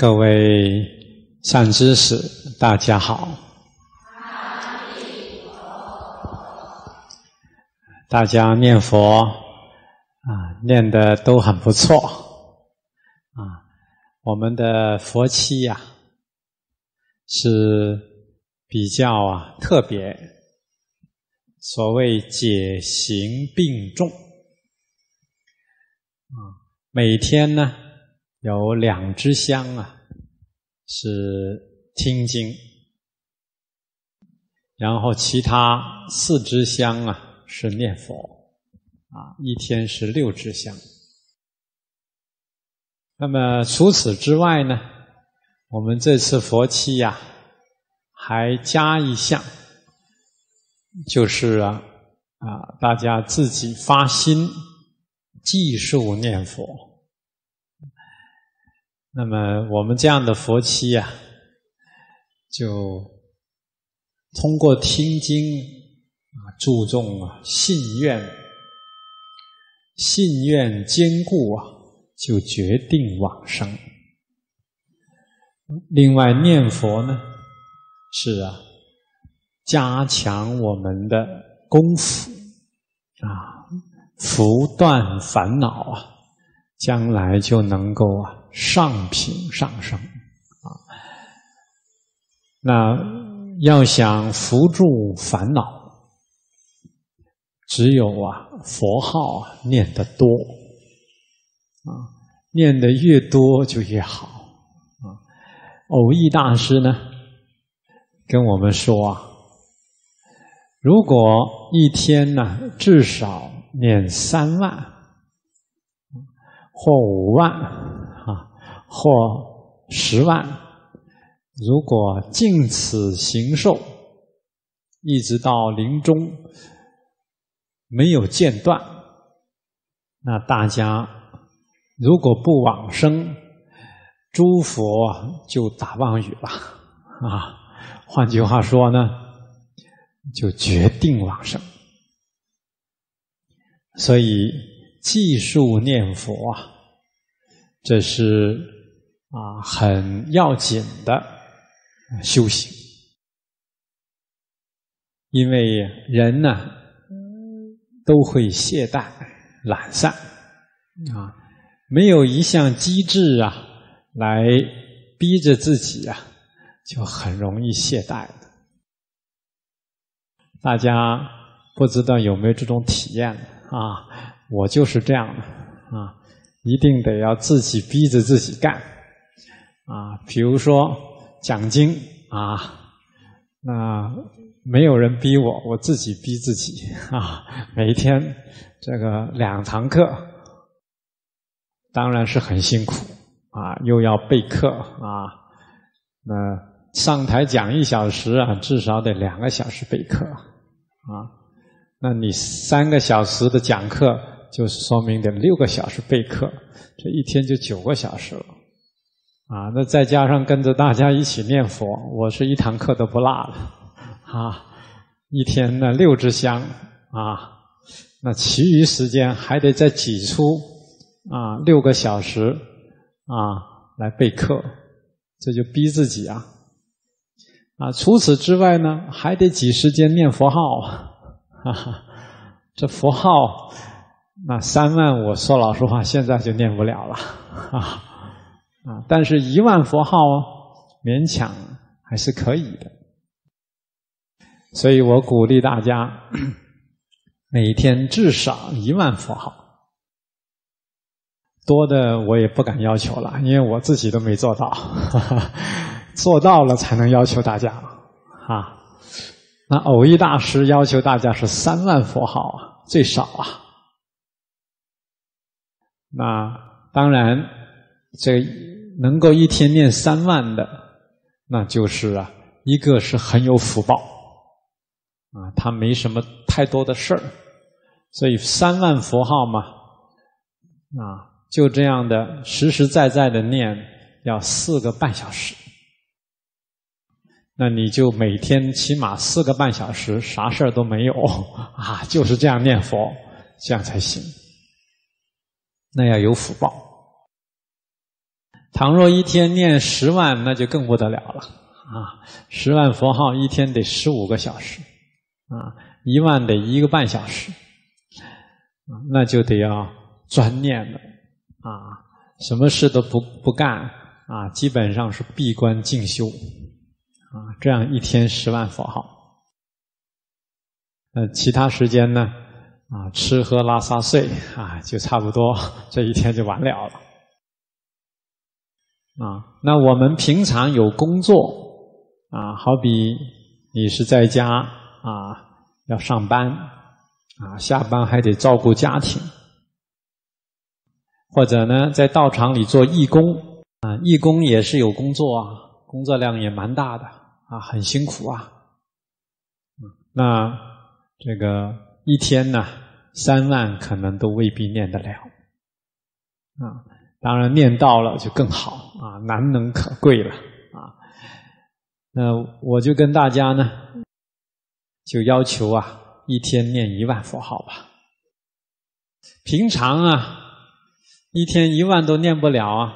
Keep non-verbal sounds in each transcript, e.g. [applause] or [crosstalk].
各位善知识，大家好。大家念佛啊，念的都很不错啊。我们的佛七呀，是比较啊特别，所谓解行并重啊。每天呢，有两支香啊，是听经，然后其他四支香啊。是念佛啊，一天是六支香。那么除此之外呢，我们这次佛七呀，还加一项，就是啊啊，大家自己发心计数念佛。那么我们这样的佛七呀，就通过听经。啊，注重啊，信愿，信愿坚固啊，就决定往生。另外，念佛呢，是啊，加强我们的功夫啊，伏断烦恼啊，将来就能够啊，上品上升啊。那要想扶住烦恼。只有啊，佛号啊，念得多啊，念得越多就越好啊。蕅益大师呢，跟我们说啊，如果一天呢，至少念三万，或五万，或十万，如果尽此行受，一直到临终。没有间断，那大家如果不往生，诸佛就打妄语了啊。换句话说呢，就决定往生。所以计数念佛啊，这是啊很要紧的修行，因为人呢。都会懈怠、懒散啊，没有一项机制啊，来逼着自己啊，就很容易懈怠。大家不知道有没有这种体验啊？我就是这样的啊，一定得要自己逼着自己干啊。比如说奖金啊，那。没有人逼我，我自己逼自己啊！每天这个两堂课，当然是很辛苦啊，又要备课啊。那上台讲一小时啊，至少得两个小时备课啊。那你三个小时的讲课，就是说明得六个小时备课，这一天就九个小时了啊。那再加上跟着大家一起念佛，我是一堂课都不落了。啊，一天呢六支香啊，那其余时间还得再挤出啊六个小时啊来备课，这就逼自己啊啊！除此之外呢，还得挤时间念佛号，哈哈，这佛号那三万，我说老实话，现在就念不了了啊 [laughs] 啊！但是一万佛号勉强还是可以的。所以我鼓励大家，[clears throat] 每天至少一万佛号，多的我也不敢要求了，因为我自己都没做到，[laughs] 做到了才能要求大家啊。那蕅益大师要求大家是三万佛号啊，最少啊。那当然，这能够一天念三万的，那就是啊，一个是很有福报。啊，他没什么太多的事儿，所以三万佛号嘛，啊，就这样的实实在在的念，要四个半小时。那你就每天起码四个半小时，啥事儿都没有 [laughs] 啊，就是这样念佛，这样才行。那要有福报。倘若一天念十万，那就更不得了了啊！十万佛号一天得十五个小时，啊，一万得一个半小时，那就得要专念了啊！什么事都不不干啊，基本上是闭关静修啊，这样一天十万佛号。呃，其他时间呢，啊，吃喝拉撒睡啊，就差不多这一天就完了了。啊，那我们平常有工作啊，好比你是在家啊，要上班啊，下班还得照顾家庭，或者呢，在道场里做义工啊，义工也是有工作啊，工作量也蛮大的啊，很辛苦啊。那这个一天呢，三万可能都未必念得了啊。当然，念到了就更好啊，难能可贵了啊。那我就跟大家呢，就要求啊，一天念一万佛号吧。平常啊，一天一万都念不了啊，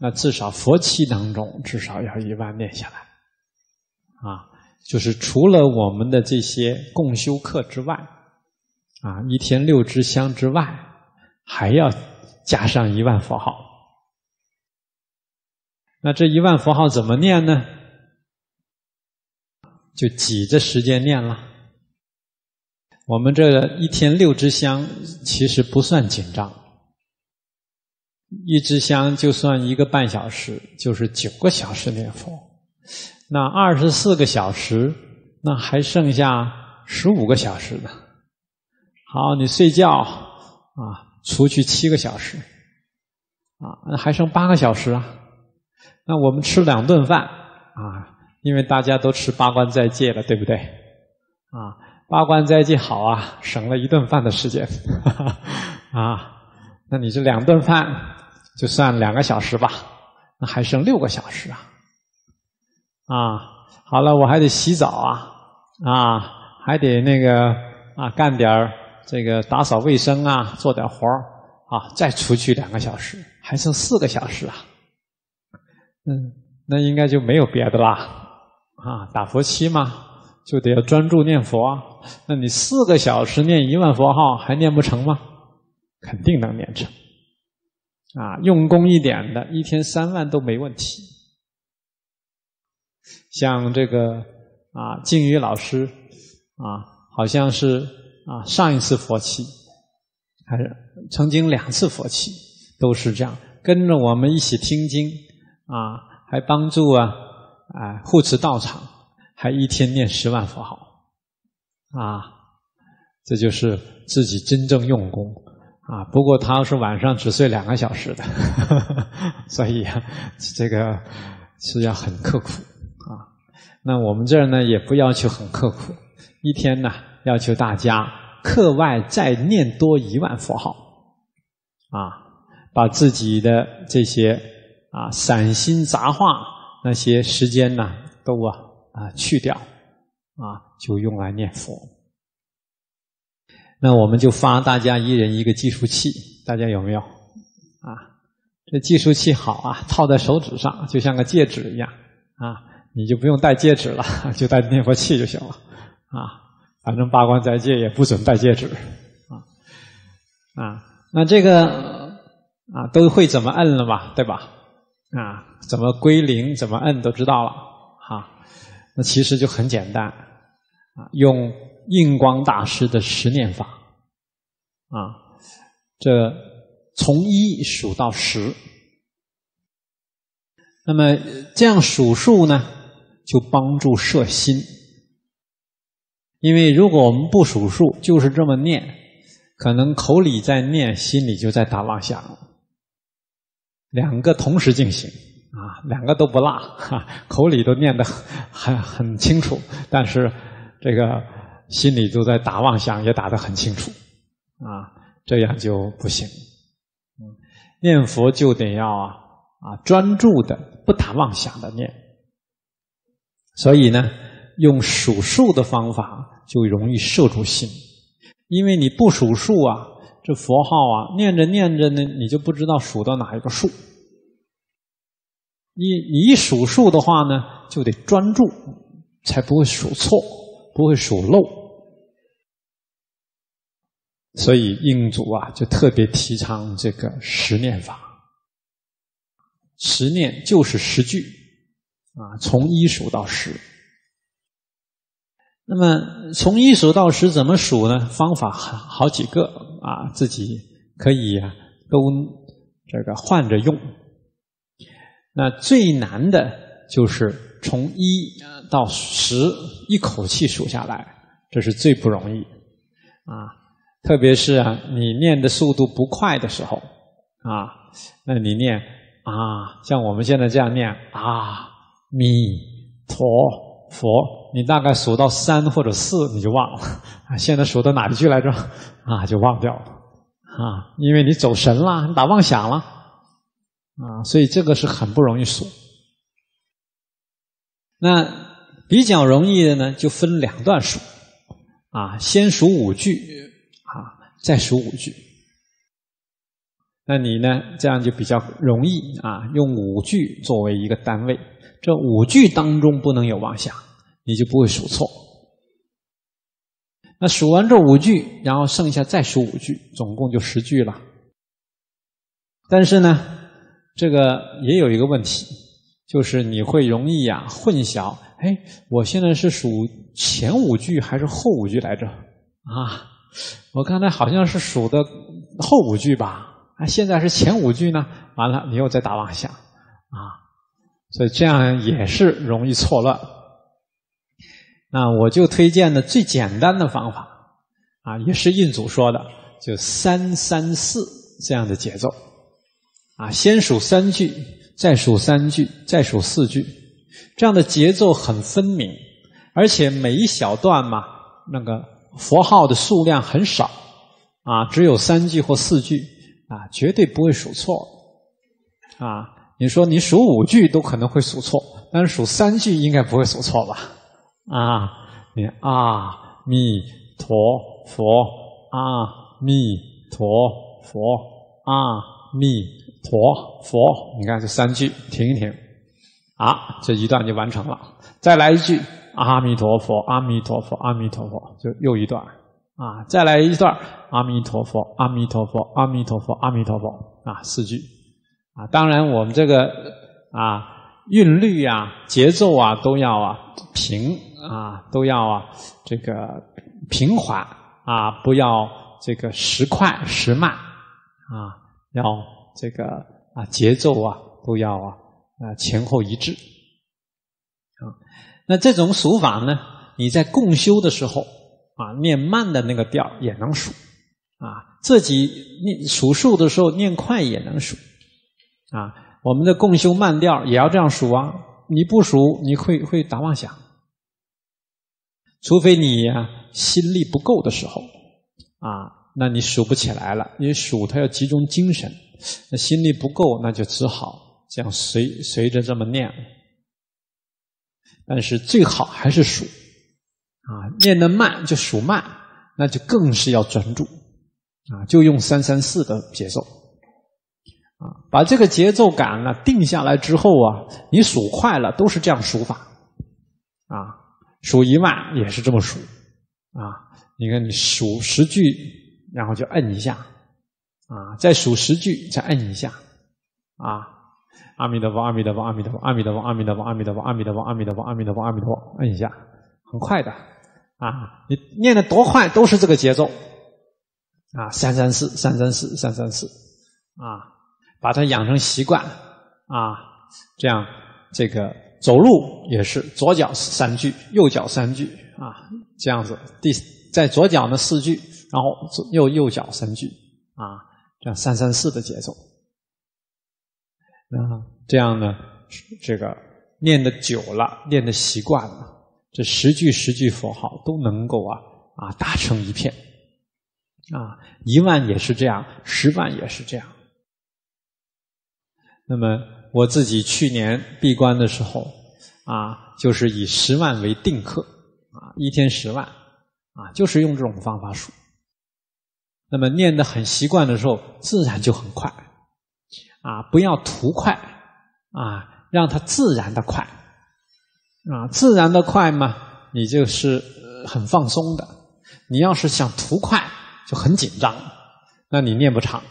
那至少佛七当中至少要一万念下来啊。就是除了我们的这些共修课之外，啊，一天六支香之外，还要加上一万佛号。那这一万佛号怎么念呢？就挤着时间念了。我们这一天六支香其实不算紧张，一支香就算一个半小时，就是九个小时念佛。那二十四个小时，那还剩下十五个小时呢。好，你睡觉啊，除去七个小时，啊，那还剩八个小时啊。那我们吃两顿饭啊，因为大家都吃八关斋戒了，对不对？啊，八关斋戒好啊，省了一顿饭的时间，哈哈啊，那你这两顿饭就算两个小时吧，那还剩六个小时啊，啊，好了，我还得洗澡啊，啊，还得那个啊，干点这个打扫卫生啊，做点活啊，再出去两个小时，还剩四个小时啊。嗯，那应该就没有别的啦，啊，打佛七嘛，就得要专注念佛啊。那你四个小时念一万佛号还念不成吗？肯定能念成，啊，用功一点的，一天三万都没问题。像这个啊，静宇老师啊，好像是啊，上一次佛七还是曾经两次佛七都是这样，跟着我们一起听经。啊，还帮助啊，啊护持道场，还一天念十万佛号，啊，这就是自己真正用功啊。不过他是晚上只睡两个小时的，呵 [laughs] 呵所以啊，这个是要很刻苦啊。那我们这儿呢，也不要求很刻苦，一天呢，要求大家课外再念多一万佛号，啊，把自己的这些。啊，散心杂话那些时间呢，都啊啊去掉，啊就用来念佛。那我们就发大家一人一个计数器，大家有没有？啊，这计数器好啊，套在手指上，就像个戒指一样啊，你就不用戴戒指了，[laughs] 就戴念佛器就行了啊。反正八关斋戒也不准戴戒指啊啊。那这个啊都会怎么摁了吧？对吧？啊，怎么归零，怎么摁都知道了，哈、那其实就很简单，啊，用印光大师的十念法，啊，这从一数到十，那么这样数数呢，就帮助摄心。因为如果我们不数数，就是这么念，可能口里在念，心里就在打妄想。两个同时进行啊，两个都不落，哈，口里都念得很很清楚，但是这个心里都在打妄想，也打得很清楚啊，这样就不行。念佛就得要啊啊专注的不打妄想的念，所以呢，用数数的方法就容易摄住心，因为你不数数啊。这佛号啊，念着念着呢，你就不知道数到哪一个数，你你一数数的话呢，就得专注，才不会数错，不会数漏。所以印祖啊，就特别提倡这个十念法。十念就是十句啊，从一数到十。那么从一数到十怎么数呢？方法好好几个啊，自己可以啊都这个换着用。那最难的就是从一到十一口气数下来，这是最不容易啊。特别是啊，你念的速度不快的时候啊，那你念啊，像我们现在这样念啊，弥陀佛，你大概数到三或者四你就忘了。现在数到哪里去来着？啊，就忘掉了啊，因为你走神了，你打妄想了。啊，所以这个是很不容易数。那比较容易的呢，就分两段数，啊，先数五句，啊，再数五句。那你呢，这样就比较容易啊，用五句作为一个单位，这五句当中不能有妄想，你就不会数错。那数完这五句，然后剩下再数五句，总共就十句了。但是呢，这个也有一个问题，就是你会容易呀混淆。哎，我现在是数前五句还是后五句来着？啊，我刚才好像是数的后五句吧？啊，现在是前五句呢？完了，你又在打妄想啊！所以这样也是容易错乱。那我就推荐的最简单的方法啊，也是印祖说的，就三三四这样的节奏。啊，先数三句，再数三句，再数四句，这样的节奏很分明，而且每一小段嘛，那个佛号的数量很少，啊，只有三句或四句，啊，绝对不会数错。啊，你说你数五句都可能会数错，但是数三句应该不会数错吧？啊，你阿弥陀佛，阿弥陀佛，阿弥。陀佛，你看这三句，停一停，啊，这一段就完成了。再来一句，阿弥陀佛，阿弥陀佛，阿弥陀佛，就又一段，啊，再来一段，阿弥陀佛，阿弥陀佛，阿弥陀佛，阿弥陀佛，啊，四句，啊，当然我们这个啊韵律啊、节奏啊都要啊平啊，都要啊这个平缓啊，不要这个时快时慢啊，要。这个啊，节奏啊都要啊啊前后一致啊。那这种数法呢，你在共修的时候啊，念慢的那个调也能数啊，自己念数数的时候念快也能数啊。我们的共修慢调也要这样数啊，你不数你会会打妄想，除非你呀心力不够的时候啊，那你数不起来了，你数它要集中精神。那心力不够，那就只好这样随随着这么念。但是最好还是数啊，念得慢就数慢，那就更是要专注啊，就用三三四的节奏啊，把这个节奏感呢定下来之后啊，你数快了都是这样数法啊，数一万也是这么数啊。你看你数十句，然后就摁一下。啊，再数十句，再摁一下，啊，阿弥陀佛，阿弥陀佛，阿弥陀佛，阿弥陀佛，阿弥陀佛，阿弥陀佛，阿弥陀佛，阿弥陀佛，阿弥陀佛，阿弥陀佛，按一下，很快的，啊，你念的多快都是这个节奏，啊，三三四，三三四，三三四，啊，把它养成习惯，啊，这样这个走路也是左脚三句，右脚三句，啊，这样子，第在左脚呢四句，然后右右脚三句，啊。这样三三四的节奏，啊，这样呢，这个念的久了，念的习惯了，这十句十句佛号都能够啊啊打成一片，啊，一万也是这样，十万也是这样。那么我自己去年闭关的时候，啊，就是以十万为定课，啊，一天十万，啊，就是用这种方法数。那么念得很习惯的时候，自然就很快，啊，不要图快，啊，让它自然的快啊，自然的快嘛，你就是很放松的。你要是想图快，就很紧张，那你念不长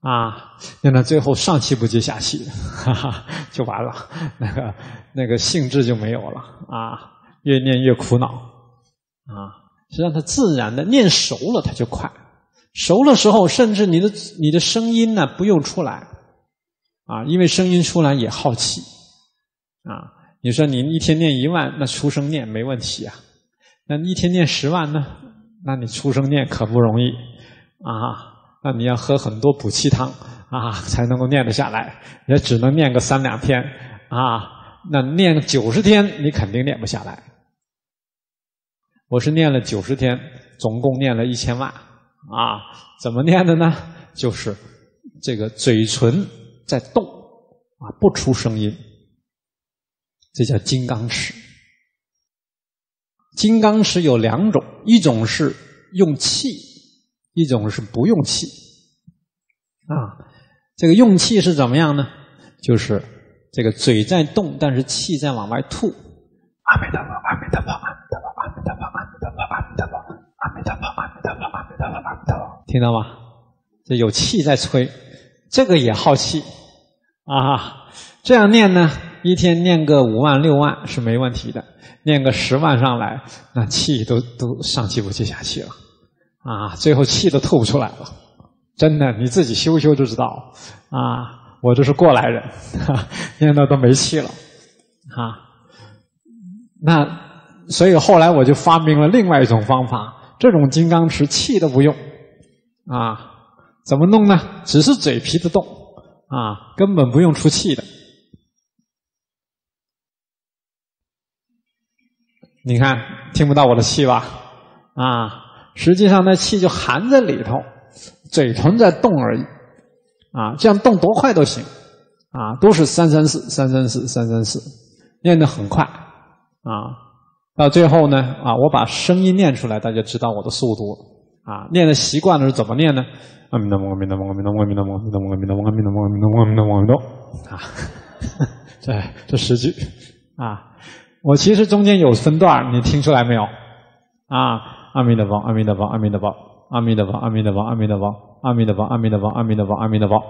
啊，念到最后上气不接下气，哈哈，就完了，那个那个兴致就没有了啊，越念越苦恼啊。是让它自然的念熟了，它就快。熟了时候，甚至你的你的声音呢不用出来啊，因为声音出来也耗气啊。你说你一天念一万，那出声念没问题啊。那一天念十万呢？那你出声念可不容易啊。那你要喝很多补气汤啊，才能够念得下来。也只能念个三两天啊。那念九十天，你肯定念不下来。我是念了九十天，总共念了一千万啊！怎么念的呢？就是这个嘴唇在动啊，不出声音，这叫金刚石。金刚石有两种，一种是用气，一种是不用气啊。这个用气是怎么样呢？就是这个嘴在动，但是气在往外吐。阿弥陀佛，阿弥陀佛，阿弥陀佛，阿弥陀佛。听到吗？这有气在吹，这个也耗气啊。这样念呢，一天念个五万六万是没问题的。念个十万上来，那气都都上气不接下气了啊，最后气都吐不出来了。真的，你自己修修就知道啊。我这是过来人，哈念到都没气了啊。那所以后来我就发明了另外一种方法。这种金刚持气都不用啊，怎么弄呢？只是嘴皮子动啊，根本不用出气的。你看，听不到我的气吧？啊，实际上那气就含在里头，嘴唇在动而已啊，这样动多快都行啊，都是三三四三三四三三四，念得很快啊。到最后呢，啊，我把声音念出来，大家知道我的速度了。啊，念的习惯了是怎么念呢？阿弥陀佛，阿弥陀佛，阿弥陀佛，阿弥陀佛，阿弥陀佛，阿弥陀佛，阿弥陀佛，阿弥陀佛，阿弥陀佛。啊，[laughs] 这这十句啊，我其实中间有分段，你听出来没有？啊，阿弥陀佛，阿弥陀佛，阿弥陀佛，阿弥陀佛，阿弥陀佛，阿弥陀佛，阿弥陀佛，阿弥陀佛，阿弥陀佛，阿弥陀佛。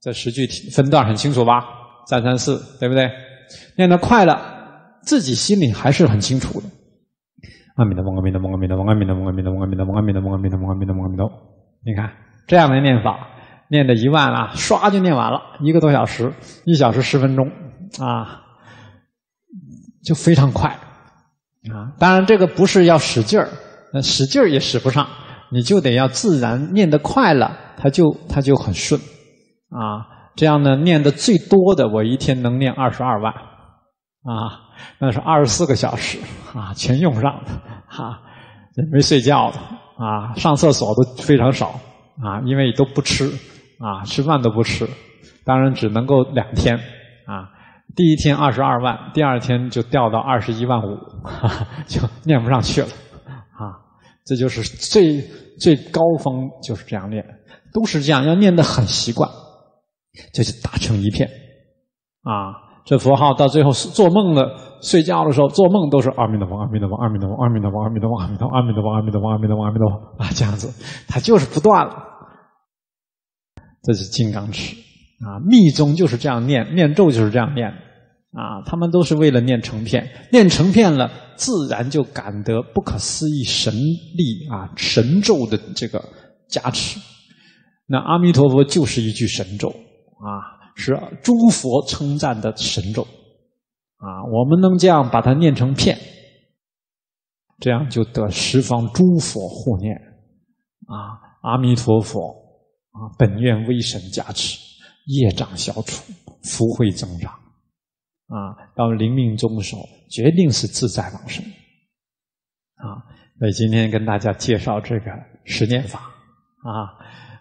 这十句分段很清楚吧？三三四，对不对？念得快了。自己心里还是很清楚的。阿弥陀佛，阿弥陀佛，阿弥陀佛，阿弥陀佛，阿弥陀佛，阿弥陀佛，阿弥陀佛，阿弥陀佛，阿弥陀佛，阿弥陀佛。你看这样的念法，念的一万啊，唰就念完了，一个多小时，一小时十分钟啊，就非常快啊。当然这个不是要使劲儿，那使劲儿也使不上，你就得要自然念得快了，它就它就很顺啊。这样呢，念的最多的，我一天能念二十二万啊。那是二十四个小时啊，全用上的哈，没睡觉的啊，上厕所都非常少啊，因为都不吃啊，吃饭都不吃，当然只能够两天啊。第一天二十二万，第二天就掉到二十一万五，[laughs] 就念不上去了啊。这就是最最高峰，就是这样念，都是这样，要念得很习惯，这就打成一片啊。这佛号到最后做梦了，睡觉的时候做梦都是阿弥陀佛，阿弥陀佛，阿弥陀佛，阿弥陀佛，阿弥陀佛，阿弥陀佛，阿弥陀佛，阿弥陀佛，阿弥陀佛，阿弥陀佛啊，这样子，它就是不断了。这是金刚持啊，密宗就是这样念，念咒就是这样念啊，他们都是为了念成片，念成片了，自然就感得不可思议神力啊，神咒的这个加持。那阿弥陀佛就是一句神咒啊。是诸佛称赞的神咒啊！我们能这样把它念成片，这样就得十方诸佛护念啊！阿弥陀佛啊！本愿威神加持，业障消除，福慧增长啊！到临命终的时候，决定是自在往生啊！所以今天跟大家介绍这个十念法啊，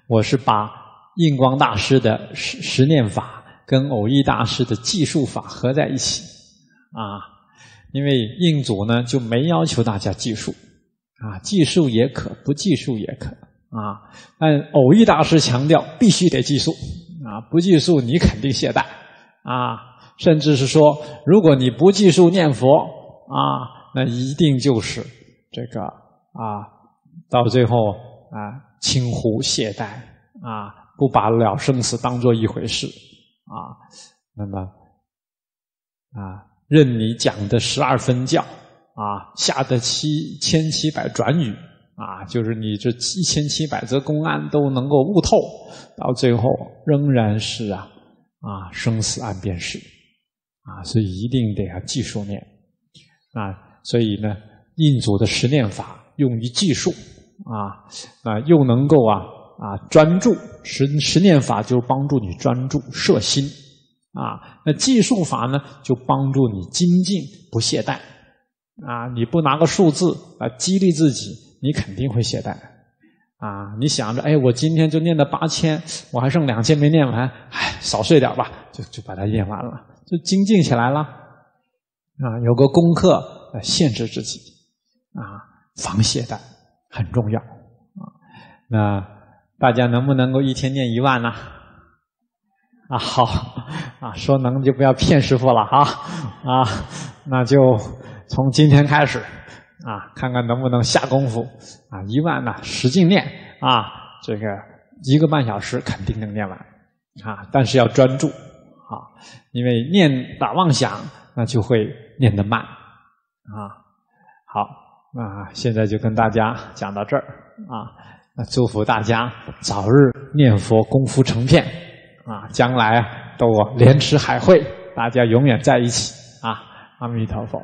我是把。印光大师的十十念法跟蕅益大师的计数法合在一起啊，因为印祖呢就没要求大家计数啊，计数也可，不计数也可啊。但蕅益大师强调必须得计数啊，不计数你肯定懈怠啊，甚至是说，如果你不计数念佛啊，那一定就是这个啊，到最后啊，轻忽懈怠啊，不把了生死当做一回事啊，那么啊，任你讲的十二分教啊，下的七千七百转语啊，就是你这一千七百则公案都能够悟透，到最后仍然是啊。啊，生死岸边事，啊，所以一定得要计数念，啊，所以呢，印祖的十念法用于计数，啊，啊，又能够啊啊专注，十十念法就帮助你专注摄心，啊，那计数法呢，就帮助你精进不懈怠，啊，你不拿个数字来激励自己，你肯定会懈怠。啊，你想着，哎，我今天就念了八千，我还剩两千没念完，哎，少睡点吧，就就把它念完了，就精进起来了。啊，有个功课来限制自己，啊，防懈怠很重要。啊，那大家能不能够一天念一万呢？啊，好，啊，说能就不要骗师傅了哈，啊，那就从今天开始。啊，看看能不能下功夫啊！一万呢，使劲念啊！这个一个半小时肯定能念完啊！但是要专注啊，因为念打妄想，那就会念得慢啊。好，那现在就跟大家讲到这儿啊！那祝福大家早日念佛功夫成片啊！将来都莲池海会，大家永远在一起啊！阿弥陀佛。